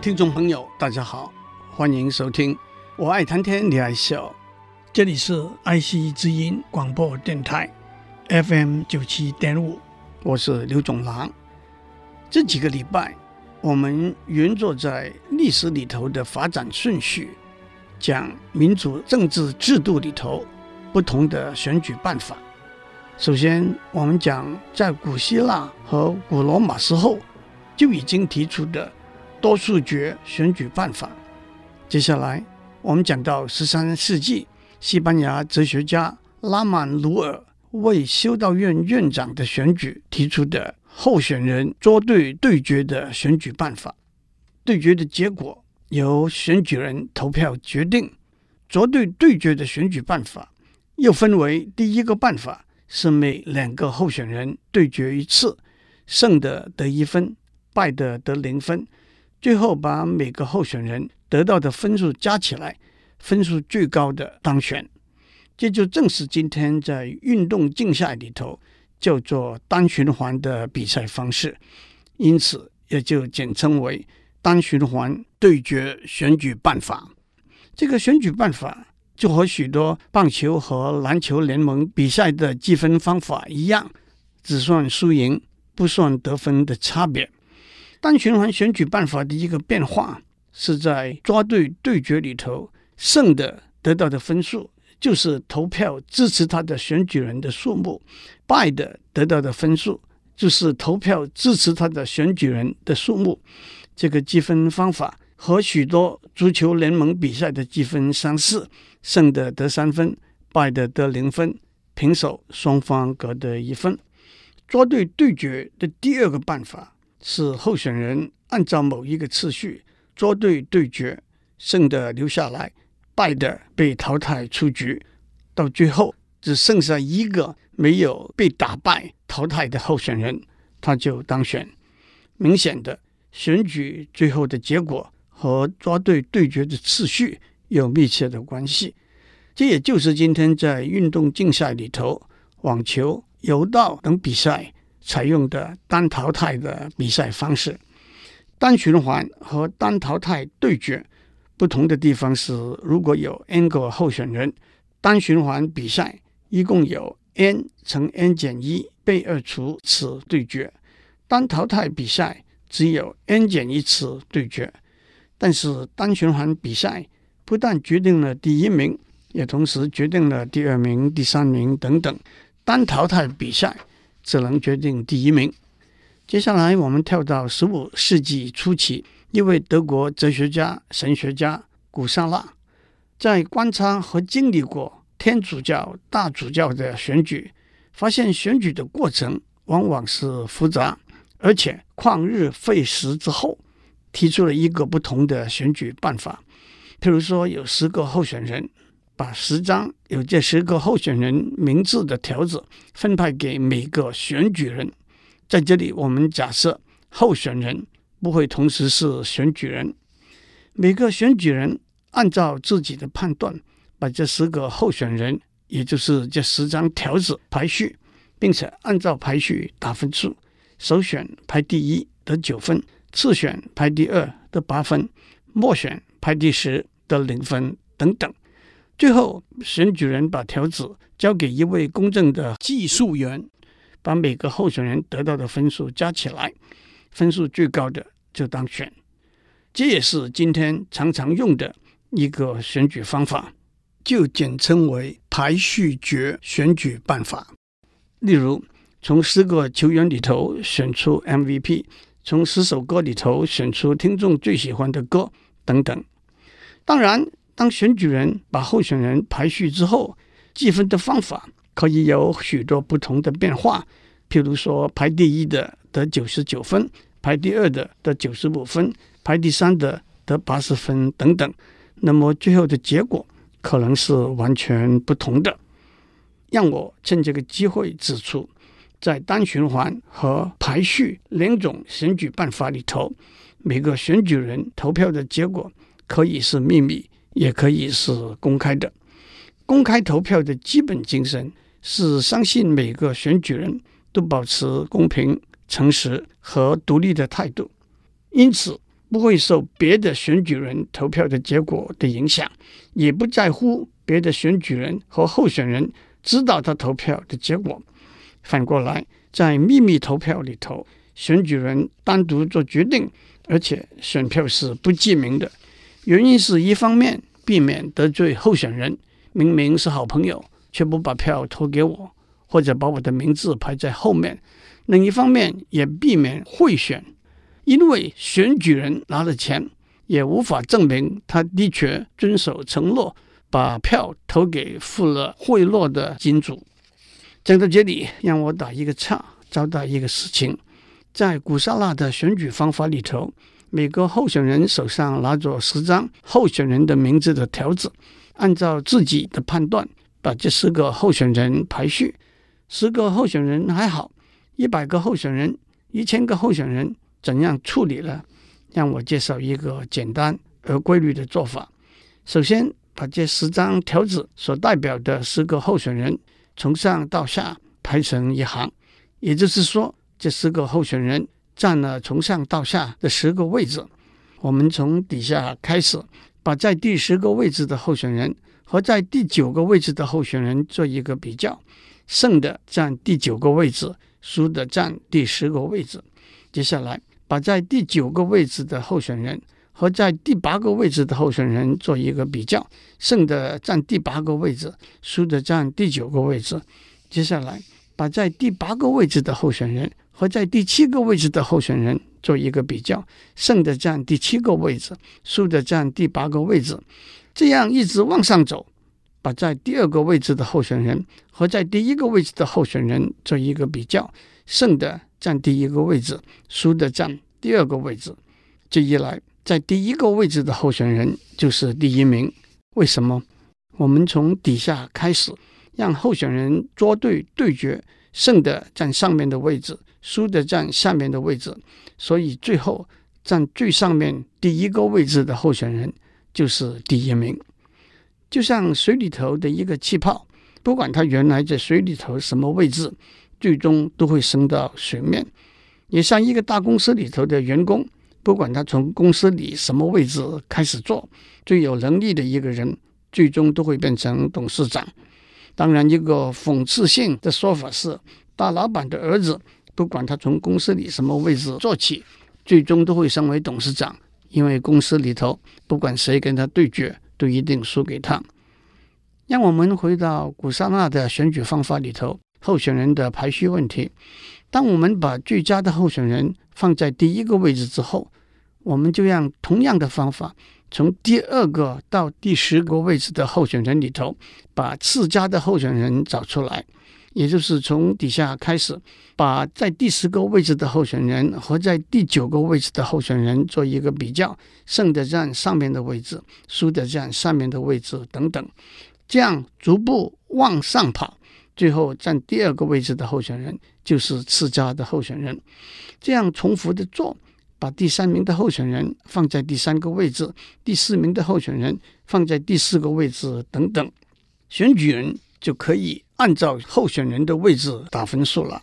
听众朋友，大家好，欢迎收听《我爱谈天，你爱笑》，这里是爱惜之音广播电台 FM 九七点五，我是刘总郎。这几个礼拜，我们原坐在历史里头的发展顺序，讲民主政治制度里头不同的选举办法。首先，我们讲在古希腊和古罗马时候就已经提出的。多数决选举办法。接下来，我们讲到十三世纪，西班牙哲学家拉曼努尔为修道院院长的选举提出的候选人作对对决的选举办法。对决的结果由选举人投票决定。作对对决的选举办法又分为第一个办法是每两个候选人对决一次，胜的得一分，败的得零分。最后把每个候选人得到的分数加起来，分数最高的当选。这就正是今天在运动竞赛里头叫做单循环的比赛方式，因此也就简称为单循环对决选举办法。这个选举办法就和许多棒球和篮球联盟比赛的计分方法一样，只算输赢，不算得分的差别。单循环选举办法的一个变化是在抓对对决里头，胜的得到的分数就是投票支持他的选举人的数目，败的得到的分数就是投票支持他的选举人的数目。这个积分方法和许多足球联盟比赛的积分相似，胜的得三分，败的得零分，平手双方各得一分。抓对对决的第二个办法。是候选人按照某一个次序作对对决，胜的留下来，败的被淘汰出局，到最后只剩下一个没有被打败淘汰的候选人，他就当选。明显的，选举最后的结果和抓对对决的次序有密切的关系。这也就是今天在运动竞赛里头，网球、柔道等比赛。采用的单淘汰的比赛方式，单循环和单淘汰对决不同的地方是，如果有 n 个候选人，单循环比赛一共有 n 乘 n 减一被二除此对决，单淘汰比赛只有 n 减一次对决。但是单循环比赛不但决定了第一名，也同时决定了第二名、第三名等等。单淘汰比赛。只能决定第一名。接下来，我们跳到十五世纪初期，一位德国哲学家、神学家古萨拉，在观察和经历过天主教、大主教的选举，发现选举的过程往往是复杂而且旷日费时之后，提出了一个不同的选举办法。譬如说，有十个候选人。把十张有这十个候选人名字的条子分派给每个选举人。在这里，我们假设候选人不会同时是选举人。每个选举人按照自己的判断，把这十个候选人，也就是这十张条子排序，并且按照排序打分数。首选排第一得九分，次选排第二得八分，末选排第十得零分，等等。最后，选举人把条子交给一位公正的计数员，把每个候选人得到的分数加起来，分数最高的就当选。这也是今天常常用的一个选举方法，就简称为排序决选举办法。例如，从十个球员里头选出 MVP，从十首歌里头选出听众最喜欢的歌，等等。当然。当选举人把候选人排序之后，计分的方法可以有许多不同的变化。譬如说，排第一的得九十九分，排第二的得九十五分，排第三的得八十分等等。那么最后的结果可能是完全不同的。让我趁这个机会指出，在单循环和排序两种选举办法里头，每个选举人投票的结果可以是秘密，也可以是公开的。公开投票的基本精神是相信每个选举人都保持公平、诚实和独立的态度，因此不会受别的选举人投票的结果的影响，也不在乎别的选举人和候选人知道他投票的结果。反过来，在秘密投票里头，选举人单独做决定，而且选票是不记名的，原因是一方面避免得罪候选人。明明是好朋友，却不把票投给我，或者把我的名字排在后面。另一方面，也避免贿选，因为选举人拿了钱，也无法证明他的确遵守承诺，把票投给付了贿赂的金主。讲到这里，让我打一个岔，交代一个事情：在古希腊的选举方法里头，每个候选人手上拿着十张候选人的名字的条子。按照自己的判断，把这十个候选人排序。十个候选人还好，一百个候选人、一千个候选人怎样处理呢？让我介绍一个简单而规律的做法。首先，把这十张条子所代表的十个候选人从上到下排成一行，也就是说，这十个候选人占了从上到下的十个位置。我们从底下开始。把在第十个位置的候选人和在第九个位置的候选人做一个比较，胜的占第九个位置，输的占第十个位置。接下来，把在第九个位置的候选人和在第八个位置的候选人做一个比较，胜的占第八个位置，输的占第九个位置。接下来，把在第八个位置的候选人和在第七个位置的候选人。做一个比较，胜的占第七个位置，输的占第八个位置，这样一直往上走，把在第二个位置的候选人和在第一个位置的候选人做一个比较，胜的占第一个位置，输的占第二个位置。这一来，在第一个位置的候选人就是第一名。为什么？我们从底下开始，让候选人捉对对决，胜的占上面的位置。输的占下面的位置，所以最后占最上面第一个位置的候选人就是第一名。就像水里头的一个气泡，不管它原来在水里头什么位置，最终都会升到水面。也像一个大公司里头的员工，不管他从公司里什么位置开始做，最有能力的一个人，最终都会变成董事长。当然，一个讽刺性的说法是，大老板的儿子。不管他从公司里什么位置做起，最终都会升为董事长，因为公司里头不管谁跟他对决，都一定输给他。让我们回到古希腊的选举方法里头，候选人的排序问题。当我们把最佳的候选人放在第一个位置之后，我们就让同样的方法，从第二个到第十个位置的候选人里头，把次佳的候选人找出来。也就是从底下开始，把在第十个位置的候选人和在第九个位置的候选人做一个比较，胜的占上面的位置，输的占下面的位置等等，这样逐步往上跑，最后占第二个位置的候选人就是次佳的候选人。这样重复的做，把第三名的候选人放在第三个位置，第四名的候选人放在第四个位置等等，选举人就可以。按照候选人的位置打分数了。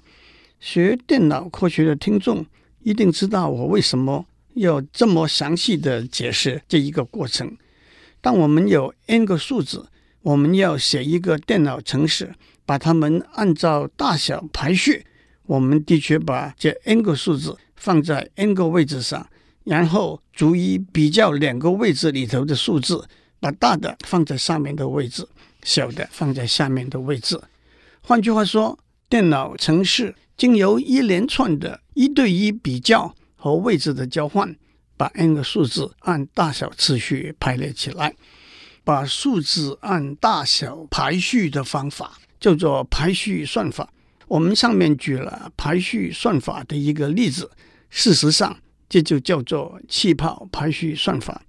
学电脑科学的听众一定知道我为什么要这么详细的解释这一个过程。当我们有 n 个数字，我们要写一个电脑程式，把它们按照大小排序。我们的确把这 n 个数字放在 n 个位置上，然后逐一比较两个位置里头的数字，把大的放在上面的位置。小的放在下面的位置。换句话说，电脑程式经由一连串的一对一比较和位置的交换，把 n 个数字按大小次序排列起来。把数字按大小排序的方法叫做排序算法。我们上面举了排序算法的一个例子，事实上，这就叫做气泡排序算法。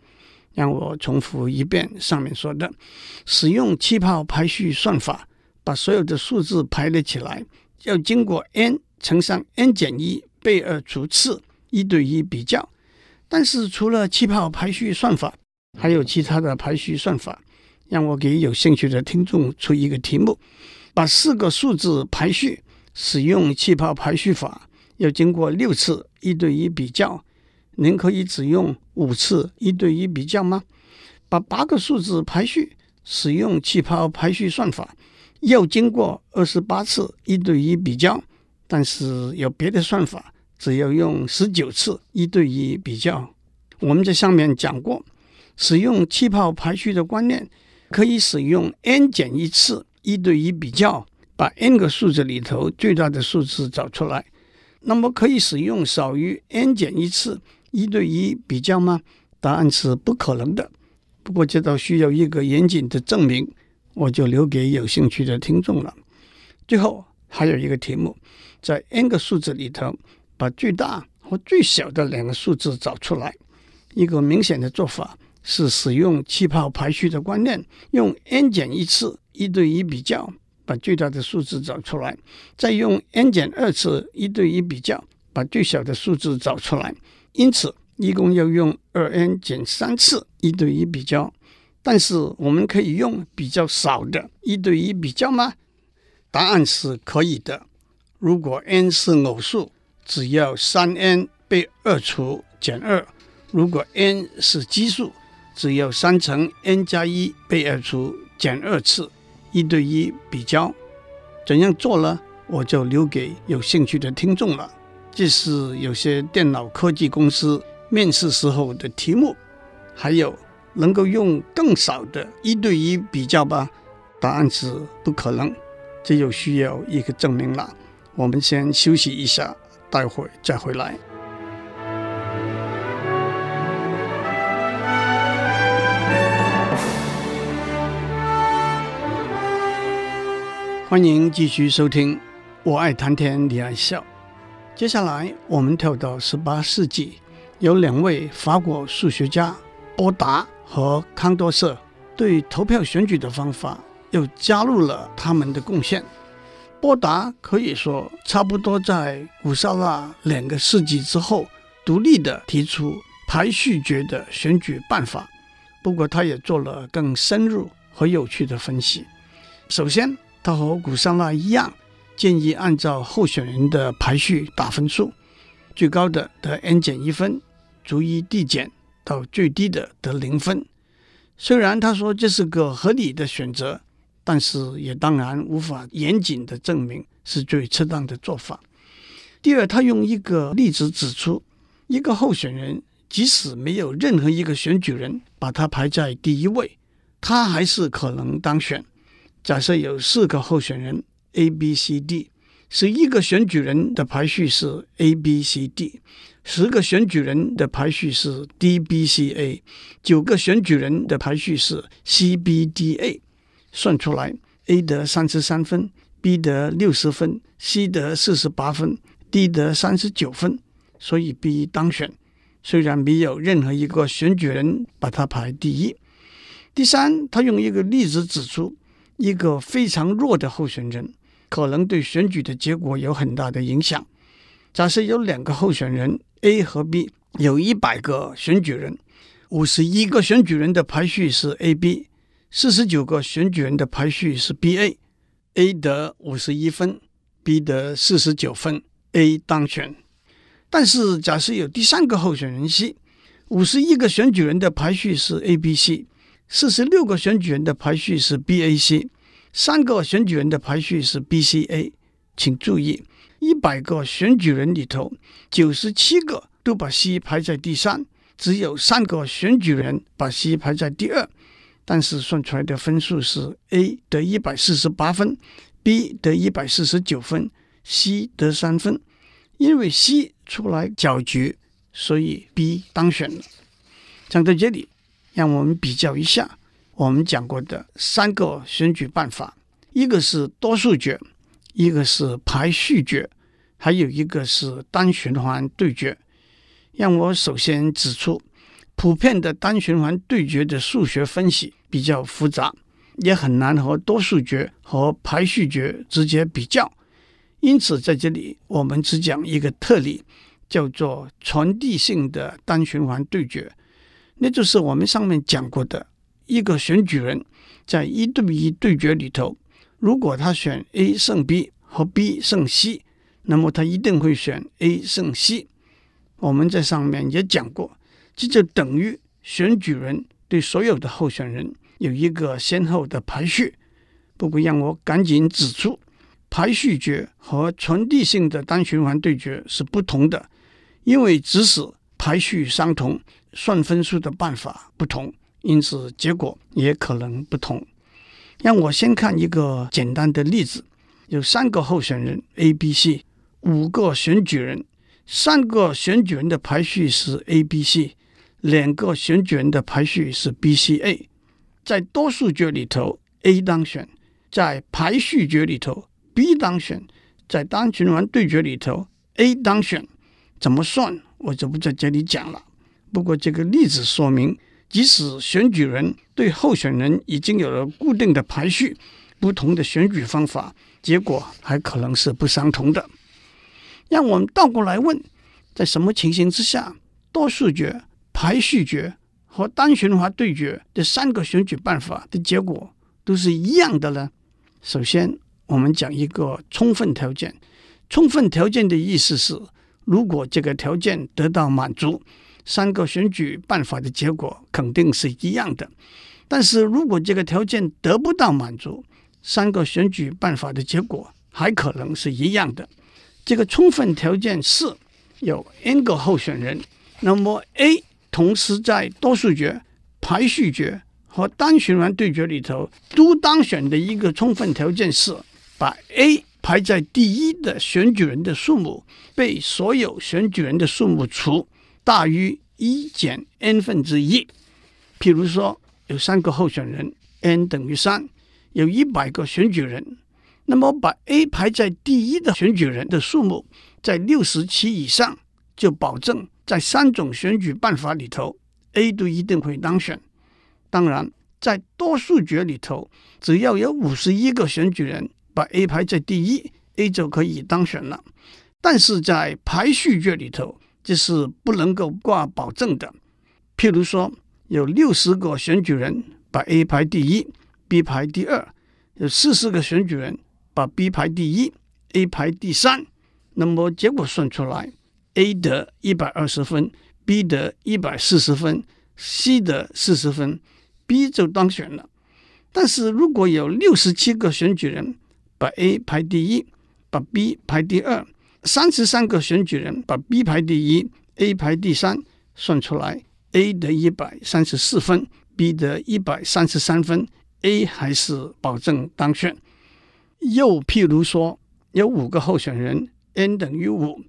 让我重复一遍上面说的：使用气泡排序算法，把所有的数字排列起来，要经过 n 乘上 n 减一被二除次一对一比较。但是除了气泡排序算法，还有其他的排序算法。让我给有兴趣的听众出一个题目：把四个数字排序，使用气泡排序法，要经过六次一对一比较。您可以只用五次一对一比较吗？把八个数字排序，使用气泡排序算法，要经过二十八次一对一比较。但是有别的算法，只要用十九次一对一比较。我们在上面讲过，使用气泡排序的观念，可以使用 n 减一次一对一比较，把 n 个数字里头最大的数字找出来。那么可以使用少于 n 减一次一对一比较吗？答案是不可能的。不过这倒需要一个严谨的证明，我就留给有兴趣的听众了。最后还有一个题目，在 n 个数字里头，把最大和最小的两个数字找出来。一个明显的做法是使用气泡排序的观念，用 n 减一次一对一比较，把最大的数字找出来，再用 n 减二次一对一比较，把最小的数字找出来。因此，一共要用二 n 减三次一对一比较。但是，我们可以用比较少的一对一比较吗？答案是可以的。如果 n 是偶数，只要三 n 被二除减二；如果 n 是奇数，只要三乘 n 加一被二除减二次一对一比较。怎样做呢？我就留给有兴趣的听众了。这是有些电脑科技公司面试时候的题目，还有能够用更少的一对一比较吧？答案是不可能，这又需要一个证明了。我们先休息一下，待会儿再回来。欢迎继续收听，我爱谈天，你爱笑。接下来，我们跳到十八世纪，有两位法国数学家波达和康多瑟对投票选举的方法又加入了他们的贡献。波达可以说差不多在古萨拉两个世纪之后，独立地提出排序决的选举办法。不过，他也做了更深入和有趣的分析。首先，他和古萨拉一样。建议按照候选人的排序打分数，最高的得 n 减一分，逐一递减到最低的得零分。虽然他说这是个合理的选择，但是也当然无法严谨的证明是最恰当的做法。第二，他用一个例子指出，一个候选人即使没有任何一个选举人把他排在第一位，他还是可能当选。假设有四个候选人。A、B、C、D，十一个选举人的排序是 A、B、C、D，十个选举人的排序是 D、B、C、A，九个选举人的排序是 C、B、D、A。算出来，A 得三十三分，B 得六十分，C 得四十八分，D 得三十九分，所以 B 当选。虽然没有任何一个选举人把他排第一。第三，他用一个例子指出，一个非常弱的候选人。可能对选举的结果有很大的影响。假设有两个候选人 A 和 B，有一百个选举人，五十一个选举人的排序是 AB，四十九个选举人的排序是 BA，A 得五十一分，B 得四十九分，A 当选。但是假设有第三个候选人 C，五十一个选举人的排序是 ABC，四十六个选举人的排序是 BAC。三个选举人的排序是 BCA，请注意，一百个选举人里头，九十七个都把 C 排在第三，只有三个选举人把 C 排在第二。但是算出来的分数是 A 得一百四十八分，B 得一百四十九分，C 得三分。因为 C 出来搅局，所以 B 当选了。讲到这里，让我们比较一下。我们讲过的三个选举办法，一个是多数决，一个是排序决，还有一个是单循环对决，让我首先指出，普遍的单循环对决的数学分析比较复杂，也很难和多数决和排序决直接比较。因此，在这里我们只讲一个特例，叫做传递性的单循环对决，那就是我们上面讲过的一个选举人，在一对一对决里头，如果他选 A 胜 B 和 B 胜 C，那么他一定会选 A 胜 C。我们在上面也讲过，这就等于选举人对所有的候选人有一个先后的排序。不过，让我赶紧指出。排序决和传递性的单循环对决是不同的，因为即使排序相同，算分数的办法不同，因此结果也可能不同。让我先看一个简单的例子：有三个候选人 A、B、C，五个选举人，三个选举人的排序是 A、B、C，两个选举人的排序是 B、C、A。在多数决里头，A 当选；在排序决里头，B 当选，在单循环对决里头，A 当选，怎么算我就不在这里讲了。不过这个例子说明，即使选举人对候选人已经有了固定的排序，不同的选举方法，结果还可能是不相同的。让我们倒过来问，在什么情形之下，多数决、排序决和单循环对决这三个选举办法的结果都是一样的呢？首先，我们讲一个充分条件，充分条件的意思是，如果这个条件得到满足，三个选举办法的结果肯定是一样的。但是如果这个条件得不到满足，三个选举办法的结果还可能是一样的。这个充分条件是有 n 个候选人，那么 A 同时在多数决、排序决和单循环对决里头都当选的一个充分条件是。把 A 排在第一的选举人的数目被所有选举人的数目除大于一减 n 分之一。譬如说，有三个候选人，n 等于三，有一百个选举人，那么把 A 排在第一的选举人的数目在六十七以上，就保证在三种选举办法里头，A 都一定会当选。当然，在多数决里头，只要有五十一个选举人。把 A 排在第一，A 就可以当选了。但是在排序决里头，这是不能够挂保证的。譬如说，有六十个选举人把 A 排第一，B 排第二；有四十个选举人把 B 排第一，A 排第三。那么结果算出来，A 得一百二十分，B 得一百四十分，C 得四十分，B 就当选了。但是如果有六十七个选举人，把 A 排第一，把 B 排第二，三十三个选举人把 B 排第一，A 排第三，算出来 A 得一百三十四分，B 得一百三十三分，A 还是保证当选。又譬如说，有五个候选人，n 等于五，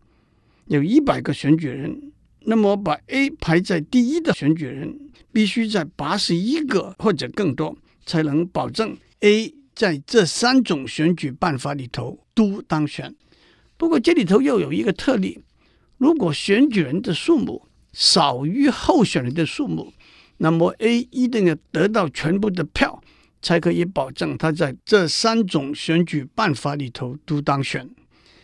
有一百个选举人，那么把 A 排在第一的选举人必须在八十一个或者更多，才能保证 A。在这三种选举办法里头都当选，不过这里头又有一个特例：如果选举人的数目少于候选人的数目，那么 A 一定要得到全部的票，才可以保证他在这三种选举办法里头都当选。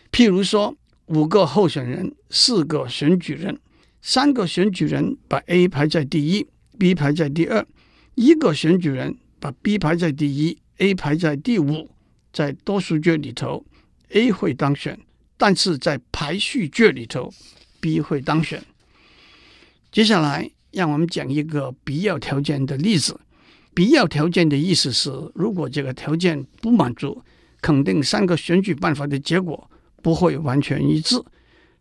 譬如说，五个候选人，四个选举人，三个选举人把 A 排在第一，B 排在第二，一个选举人把 B 排在第一。A 排在第五，在多数决里头，A 会当选；但是在排序决里头，B 会当选。接下来，让我们讲一个必要条件的例子。必要条件的意思是，如果这个条件不满足，肯定三个选举办法的结果不会完全一致。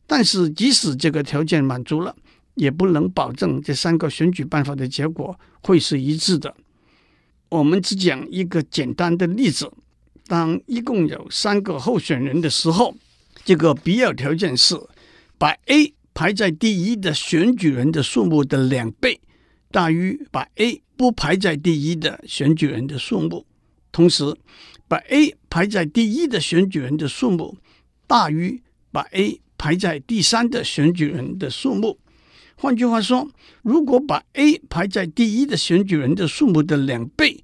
但是，即使这个条件满足了，也不能保证这三个选举办法的结果会是一致的。我们只讲一个简单的例子：当一共有三个候选人的时候，这个必要条件是把 A 排在第一的选举人的数目的两倍，大于把 A 不排在第一的选举人的数目；同时，把 A 排在第一的选举人的数目大于把 A 排在第三的选举人的数目。换句话说，如果把 A 排在第一的选举人的数目的两倍，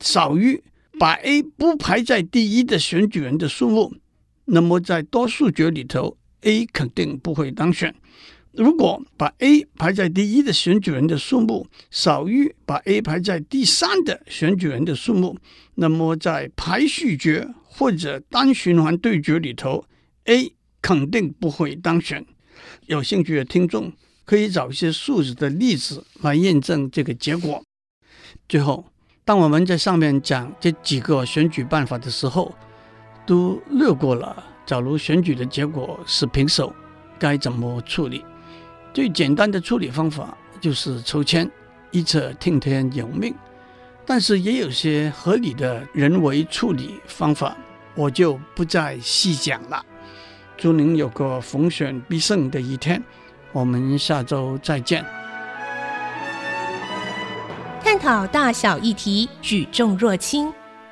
少于把 A 不排在第一的选举人的数目，那么在多数决里头，A 肯定不会当选。如果把 A 排在第一的选举人的数目少于把 A 排在第三的选举人的数目，那么在排序决或者单循环对决里头，A 肯定不会当选。有兴趣的听众可以找一些数字的例子来验证这个结果。最后，当我们在上面讲这几个选举办法的时候，都略过了。假如选举的结果是平手，该怎么处理？最简单的处理方法就是抽签，一则听天由命。但是也有些合理的人为处理方法，我就不再细讲了。祝您有个逢选必胜的一天，我们下周再见。探讨大小议题，举重若轻，